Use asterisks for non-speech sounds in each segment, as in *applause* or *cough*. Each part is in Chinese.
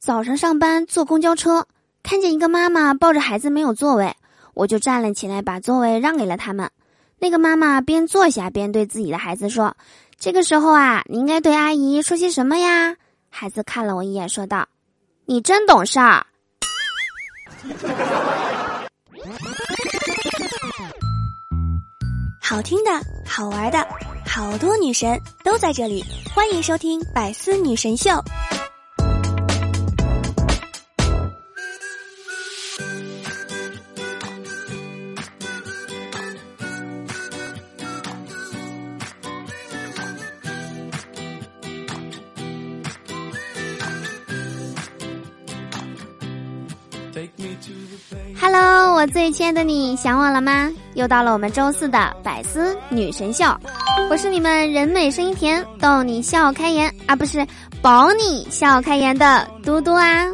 早上上班坐公交车，看见一个妈妈抱着孩子没有座位，我就站了起来，把座位让给了他们。那个妈妈边坐下边对自己的孩子说：“这个时候啊，你应该对阿姨说些什么呀？”孩子看了我一眼，说道：“你真懂事儿。*laughs* ”好听的，好玩的，好多女神都在这里，欢迎收听《百思女神秀》。Hello，我最亲爱的你，想我了吗？又到了我们周四的百思女神秀，我是你们人美声音甜，逗你笑开颜啊，不是保你笑开颜的嘟嘟啊。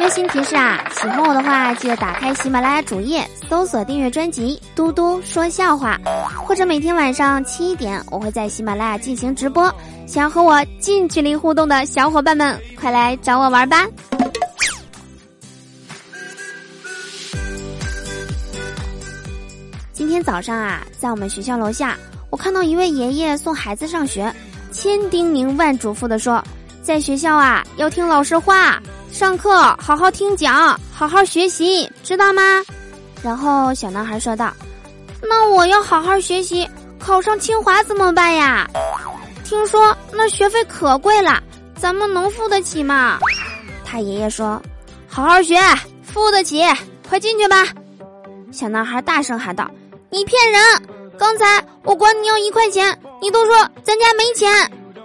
温馨提示啊，喜欢我的话，记得打开喜马拉雅主页，搜索订阅专辑《嘟嘟说笑话》，或者每天晚上七点，我会在喜马拉雅进行直播。想要和我近距离互动的小伙伴们，快来找我玩吧！早上啊，在我们学校楼下，我看到一位爷爷送孩子上学，千叮咛万嘱咐的说，在学校啊要听老师话，上课好好听讲，好好学习，知道吗？然后小男孩说道：“那我要好好学习，考上清华怎么办呀？听说那学费可贵了，咱们能付得起吗？”他爷爷说：“好好学，付得起，快进去吧。”小男孩大声喊道。你骗人！刚才我管你要一块钱，你都说咱家没钱。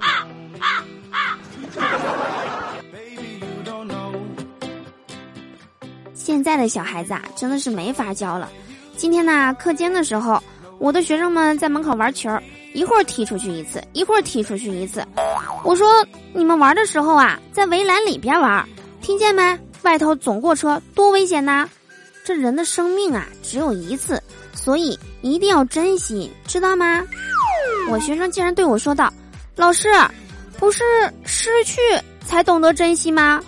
啊啊啊现在的小孩子啊，真的是没法教了。今天呢，课间的时候，我的学生们在门口玩球，一会儿踢出去一次，一会儿踢出去一次。我说你们玩的时候啊，在围栏里边玩，听见没？外头总过车，多危险呐！这人的生命啊，只有一次。所以一定要珍惜，知道吗？我学生竟然对我说道：“老师，不是失去才懂得珍惜吗？”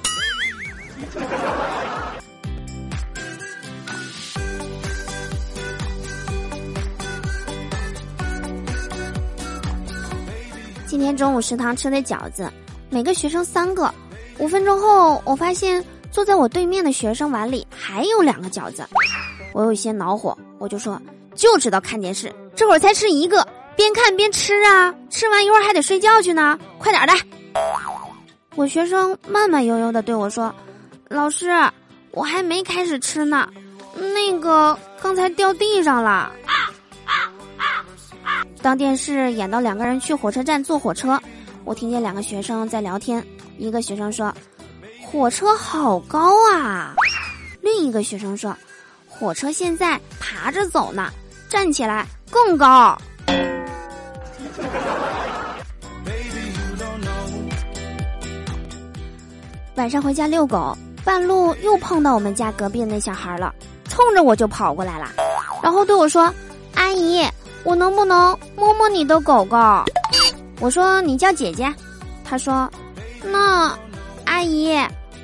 *laughs* 今天中午食堂吃的饺子，每个学生三个。五分钟后，我发现坐在我对面的学生碗里还有两个饺子。我有些恼火，我就说就知道看电视，这会儿才吃一个，边看边吃啊，吃完一会儿还得睡觉去呢，快点的。我学生慢慢悠悠的对我说：“老师，我还没开始吃呢，那个刚才掉地上了。”当电视演到两个人去火车站坐火车，我听见两个学生在聊天，一个学生说：“火车好高啊。”另一个学生说。火车现在爬着走呢，站起来更高。晚上回家遛狗，半路又碰到我们家隔壁那小孩了，冲着我就跑过来了，然后对我说：“阿姨，我能不能摸摸你的狗狗？”我说：“你叫姐姐。”他说：“那阿姨，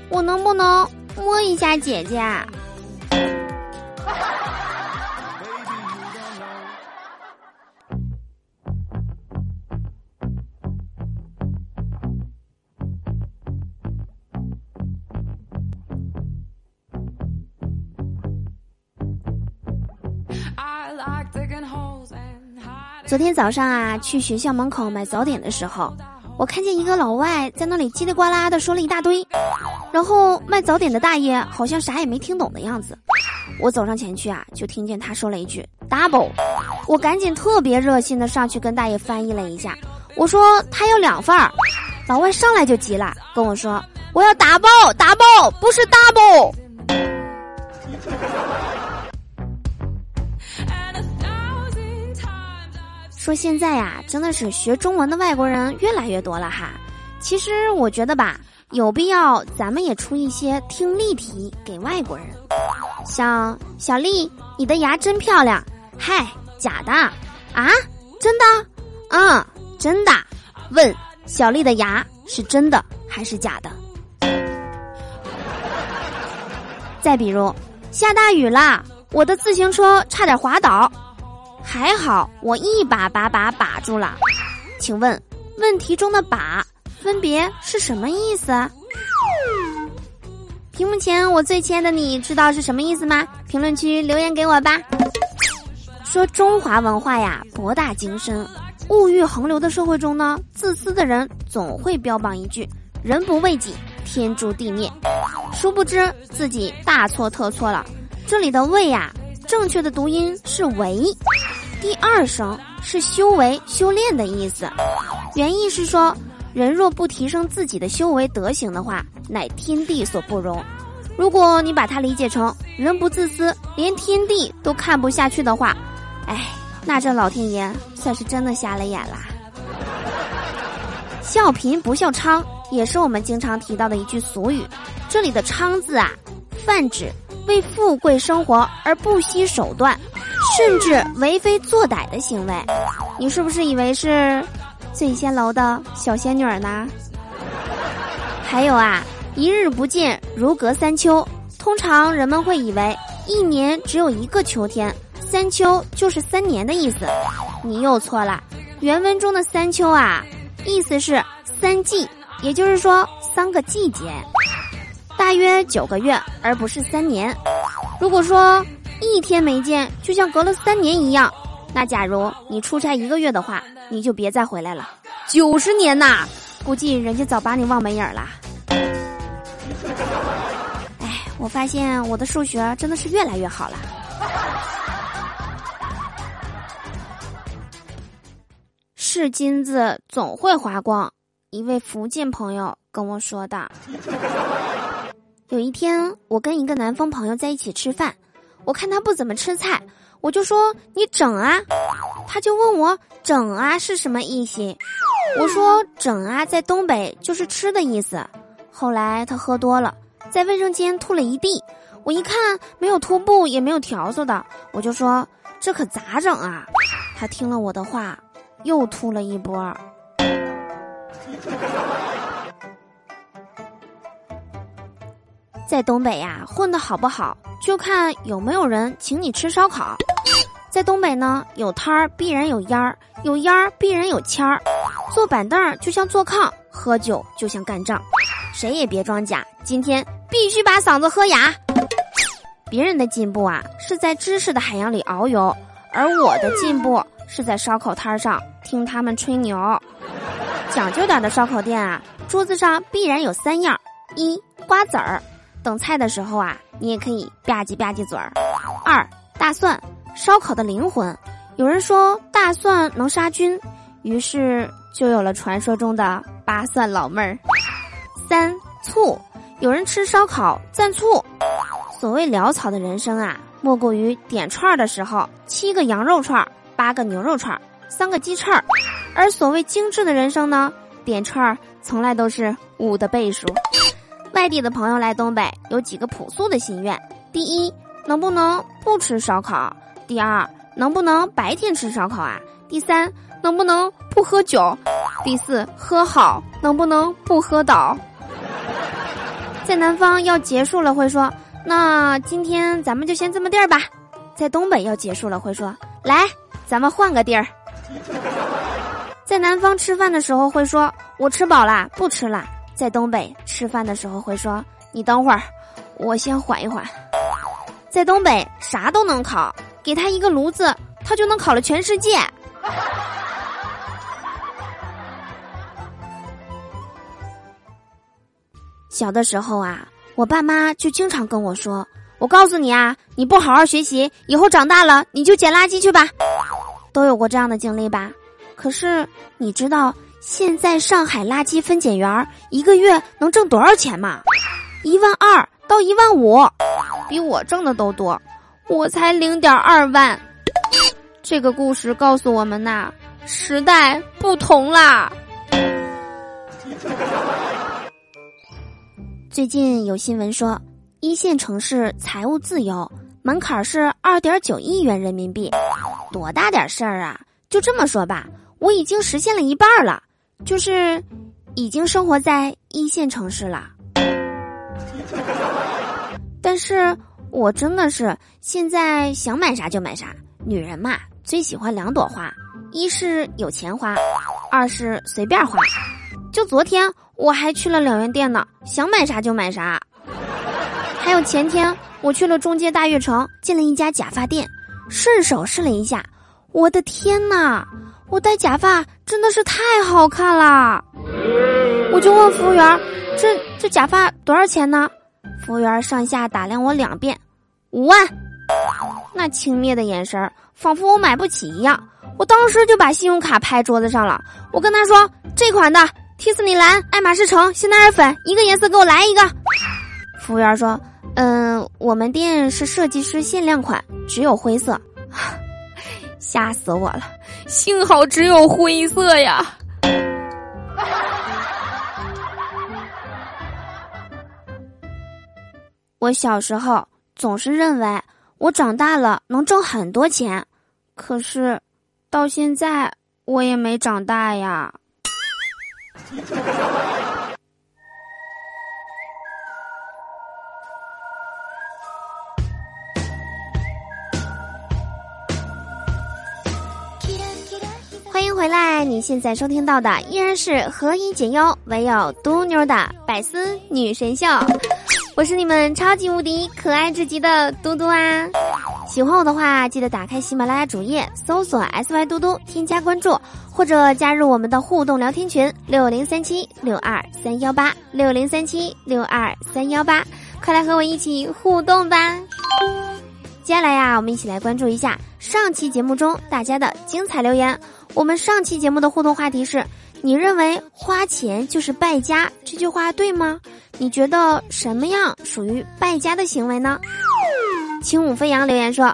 我能不能摸一下姐姐？”昨天早上啊，去学校门口买早点的时候，我看见一个老外在那里叽里呱啦的说了一大堆，然后卖早点的大爷好像啥也没听懂的样子。我走上前去啊，就听见他说了一句 “double”，我赶紧特别热心的上去跟大爷翻译了一下，我说他要两份儿，老外上来就急了，跟我说我要打包打包，不是 double。说现在呀，真的是学中文的外国人越来越多了哈。其实我觉得吧，有必要咱们也出一些听力题给外国人。像小丽，你的牙真漂亮。嗨，假的啊？真的？嗯，真的。问小丽的牙是真的还是假的？再比如，下大雨啦，我的自行车差点滑倒，还好我一把把把把住了。请问，问题中的“把”分别是什么意思？屏幕前我最亲爱的你知道是什么意思吗？评论区留言给我吧。说中华文化呀，博大精深。物欲横流的社会中呢，自私的人总会标榜一句“人不为己，天诛地灭”，殊不知自己大错特错了。这里的“为”呀，正确的读音是“为”，第二声是修为、修炼的意思。原意是说，人若不提升自己的修为德行的话，乃天地所不容。如果你把它理解成人不自私，连天地都看不下去的话，哎。那这老天爷算是真的瞎了眼啦！笑贫不笑娼也是我们经常提到的一句俗语。这里的“娼”字啊，泛指为富贵生活而不惜手段，甚至为非作歹的行为。你是不是以为是醉仙楼的小仙女呢？还有啊，一日不见如隔三秋。通常人们会以为一年只有一个秋天。三秋就是三年的意思，你又错了。原文中的三秋啊，意思是三季，也就是说三个季节，大约九个月，而不是三年。如果说一天没见，就像隔了三年一样，那假如你出差一个月的话，你就别再回来了。九十年呐，估计人家早把你忘没影儿了。哎，我发现我的数学真的是越来越好了。是金子总会花光，一位福建朋友跟我说的。有一天，我跟一个南方朋友在一起吃饭，我看他不怎么吃菜，我就说：“你整啊！”他就问我“整啊”是什么意思。我说：“整啊，在东北就是吃的意思。”后来他喝多了，在卫生间吐了一地，我一看没有拖布也没有笤帚的，我就说：“这可咋整啊？”他听了我的话。又吐了一波。在东北呀，混的好不好，就看有没有人请你吃烧烤。在东北呢，有摊儿必然有烟儿，有烟儿必然有签儿。坐板凳就像坐炕，喝酒就像干仗，谁也别装假，今天必须把嗓子喝哑。别人的进步啊，是在知识的海洋里遨游，而我的进步。是在烧烤摊上听他们吹牛，讲究点的烧烤店啊，桌子上必然有三样：一瓜子儿，等菜的时候啊，你也可以吧唧吧唧嘴儿；二大蒜，烧烤的灵魂，有人说大蒜能杀菌，于是就有了传说中的八蒜老妹儿；三醋，有人吃烧烤蘸醋。所谓潦草的人生啊，莫过于点串儿的时候七个羊肉串儿。八个牛肉串儿，三个鸡翅儿，而所谓精致的人生呢，点串儿从来都是五的倍数。外地的朋友来东北有几个朴素的心愿：第一，能不能不吃烧烤；第二，能不能白天吃烧烤啊；第三，能不能不喝酒；第四，喝好能不能不喝倒。在南方要结束了会说：“那今天咱们就先这么地儿吧。”在东北要结束了会说：“来。”咱们换个地儿，在南方吃饭的时候会说“我吃饱了，不吃了”；在东北吃饭的时候会说“你等会儿，我先缓一缓”。在东北啥都能烤，给他一个炉子，他就能烤了全世界。小的时候啊，我爸妈就经常跟我说：“我告诉你啊，你不好好学习，以后长大了你就捡垃圾去吧。”都有过这样的经历吧？可是你知道现在上海垃圾分拣员一个月能挣多少钱嘛？一万二到一万五，比我挣的都多。我才零点二万。这个故事告诉我们呐，时代不同啦。*laughs* 最近有新闻说，一线城市财务自由门槛是二点九亿元人民币。多大点事儿啊！就这么说吧，我已经实现了一半了，就是已经生活在一线城市了。*laughs* 但是我真的是现在想买啥就买啥。女人嘛，最喜欢两朵花，一是有钱花，二是随便花。就昨天我还去了两元店呢，想买啥就买啥。还有前天我去了中街大悦城，进了一家假发店，顺手试了一下，我的天呐！我戴假发真的是太好看了，我就问服务员：“这这假发多少钱呢？”服务员上下打量我两遍，五万。那轻蔑的眼神，仿佛我买不起一样。我当时就把信用卡拍桌子上了，我跟他说：“这款的蒂斯尼蓝、爱马仕橙、香奈儿粉，一个颜色给我来一个。”服务员说：“嗯，我们店是设计师限量款，只有灰色。*laughs* ”吓死我了！幸好只有灰色呀。*laughs* 我小时候总是认为我长大了能挣很多钱，可是到现在我也没长大呀。回来，你现在收听到的依然是何以解忧，唯有嘟妞的百思女神秀。我是你们超级无敌可爱至极的嘟嘟啊！喜欢我的话，记得打开喜马拉雅主页，搜索 S Y 嘟嘟，添加关注，或者加入我们的互动聊天群六零三七六二三幺八六零三七六二三幺八，快来和我一起互动吧！接下来呀，我们一起来关注一下上期节目中大家的精彩留言。我们上期节目的互动话题是：你认为花钱就是败家这句话对吗？你觉得什么样属于败家的行为呢？轻舞飞扬留言说：“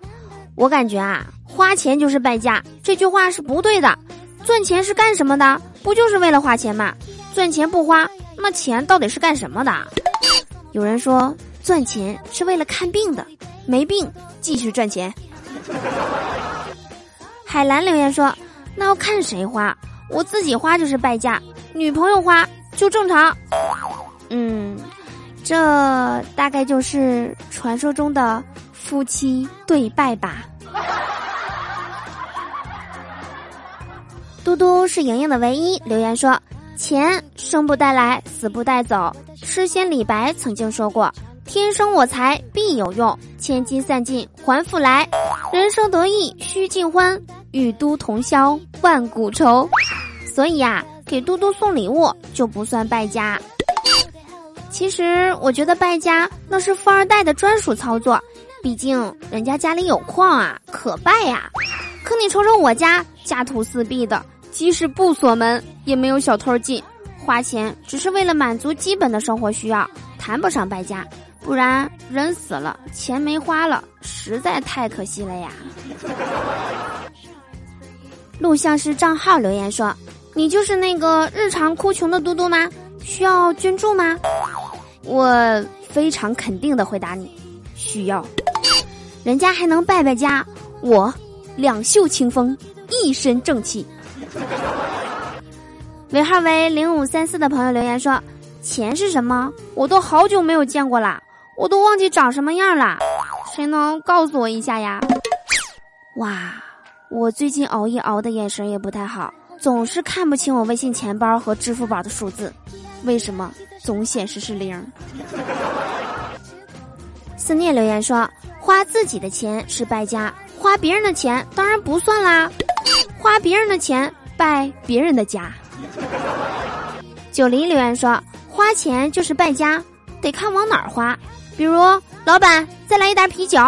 我感觉啊，花钱就是败家这句话是不对的。赚钱是干什么的？不就是为了花钱吗？赚钱不花，那钱到底是干什么的？”有人说赚钱是为了看病的，没病继续赚钱。海蓝留言说。那要看谁花，我自己花就是败家，女朋友花就正常。嗯，这大概就是传说中的夫妻对拜吧。嘟嘟是莹莹的唯一留言说：“钱生不带来，死不带走。”诗仙李白曾经说过：“天生我材必有用，千金散尽还复来。人生得意须尽欢。”与都同销万古愁，所以呀，给嘟嘟送礼物就不算败家。其实我觉得败家那是富二代的专属操作，毕竟人家家里有矿啊，可败呀。可你瞅瞅我家家徒四壁的，即使不锁门也没有小偷进，花钱只是为了满足基本的生活需要，谈不上败家。不然人死了，钱没花了，实在太可惜了呀。录像师账号留言说：“你就是那个日常哭穷的嘟嘟吗？需要捐助吗？”我非常肯定的回答你：需要。*laughs* 人家还能败败家，我两袖清风，一身正气。*laughs* 尾号为零五三四的朋友留言说：“钱是什么？我都好久没有见过啦，我都忘记长什么样了，谁能告诉我一下呀？”哇！我最近熬夜熬的眼神也不太好，总是看不清我微信钱包和支付宝的数字，为什么总显示是零？思念留言说：花自己的钱是败家，花别人的钱当然不算啦。花别人的钱败别人的家。九零留言说：花钱就是败家，得看往哪儿花。比如老板再来一打啤酒，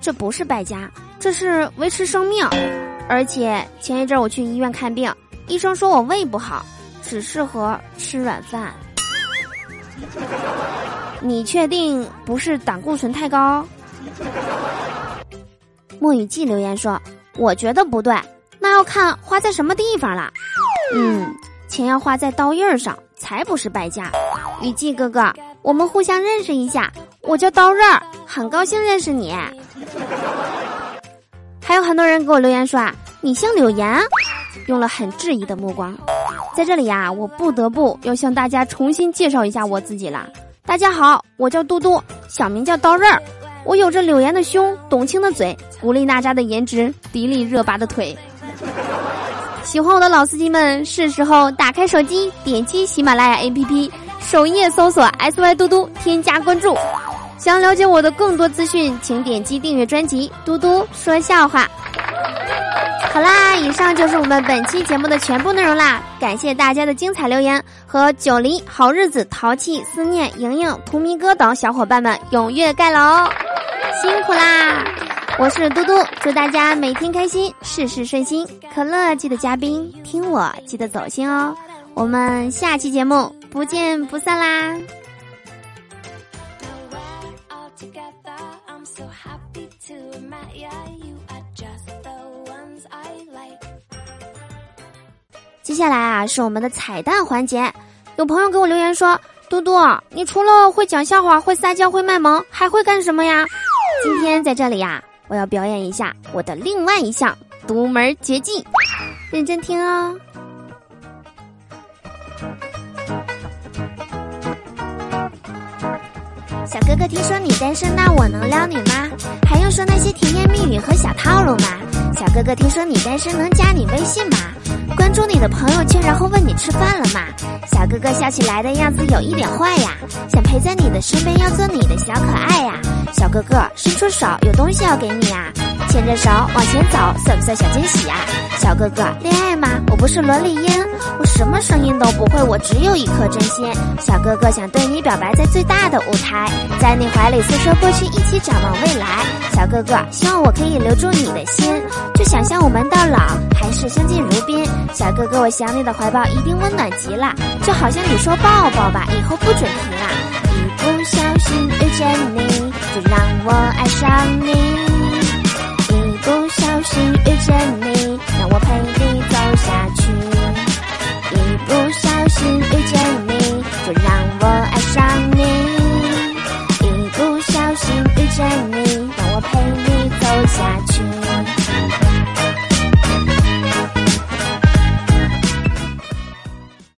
这不是败家，这是维持生命。而且前一阵我去医院看病，医生说我胃不好，只适合吃软饭。*laughs* 你确定不是胆固醇太高？莫雨季留言说：“我觉得不对，那要看花在什么地方了。嗯，钱要花在刀刃上，才不是败家。”雨季哥哥，我们互相认识一下，我叫刀刃，很高兴认识你。还有很多人给我留言说啊，你姓柳岩，用了很质疑的目光。在这里呀，我不得不要向大家重新介绍一下我自己了。大家好，我叫嘟嘟，小名叫刀刃儿，我有着柳岩的胸，董卿的嘴，古力娜扎的颜值，迪丽热巴的腿。喜欢我的老司机们，是时候打开手机，点击喜马拉雅 APP，首页搜索 “sy 嘟嘟”，添加关注。想了解我的更多资讯，请点击订阅专辑《嘟嘟说笑话》。好啦，以上就是我们本期节目的全部内容啦！感谢大家的精彩留言和九黎、好日子、淘气、思念、莹莹、图迷哥等小伙伴们踊跃盖楼，辛苦啦！我是嘟嘟，祝大家每天开心，事事顺心。可乐记得加冰，听我记得走心哦。我们下期节目不见不散啦！接下来啊，是我们的彩蛋环节。有朋友给我留言说：“嘟嘟，你除了会讲笑话、会撒娇、会卖萌，还会干什么呀？”今天在这里呀，我要表演一下我的另外一项独门绝技，认真听哦。小哥哥，听说你单身，那我能撩你吗？还用说那些甜言蜜语和小套路吗？哥哥，听说你单身，能加你微信吗？关注你的朋友圈，然后问你吃饭了吗？小哥哥笑起来的样子有一点坏呀，想陪在你的身边，要做你的小可爱呀。小哥哥伸出手，有东西要给你呀，牵着手往前走，算不算小惊喜呀？小哥哥恋爱吗？我不是萝莉音，我什么声音都不会，我只有一颗真心。小哥哥想对你表白，在最大的舞台，在你怀里诉说过去，一起展望未来。小哥哥希望我可以留住你的心，就像想象我们到老还是相敬如宾。小哥哥，我想你的怀抱一定温暖极了，就好像你说抱抱吧，以后不准停啦。一不小心遇见你，就让我爱上你。一不小心遇见你，让我陪你走下去。一不小心遇见你，就让我爱上你。一不小心遇见你，让我陪你走下去。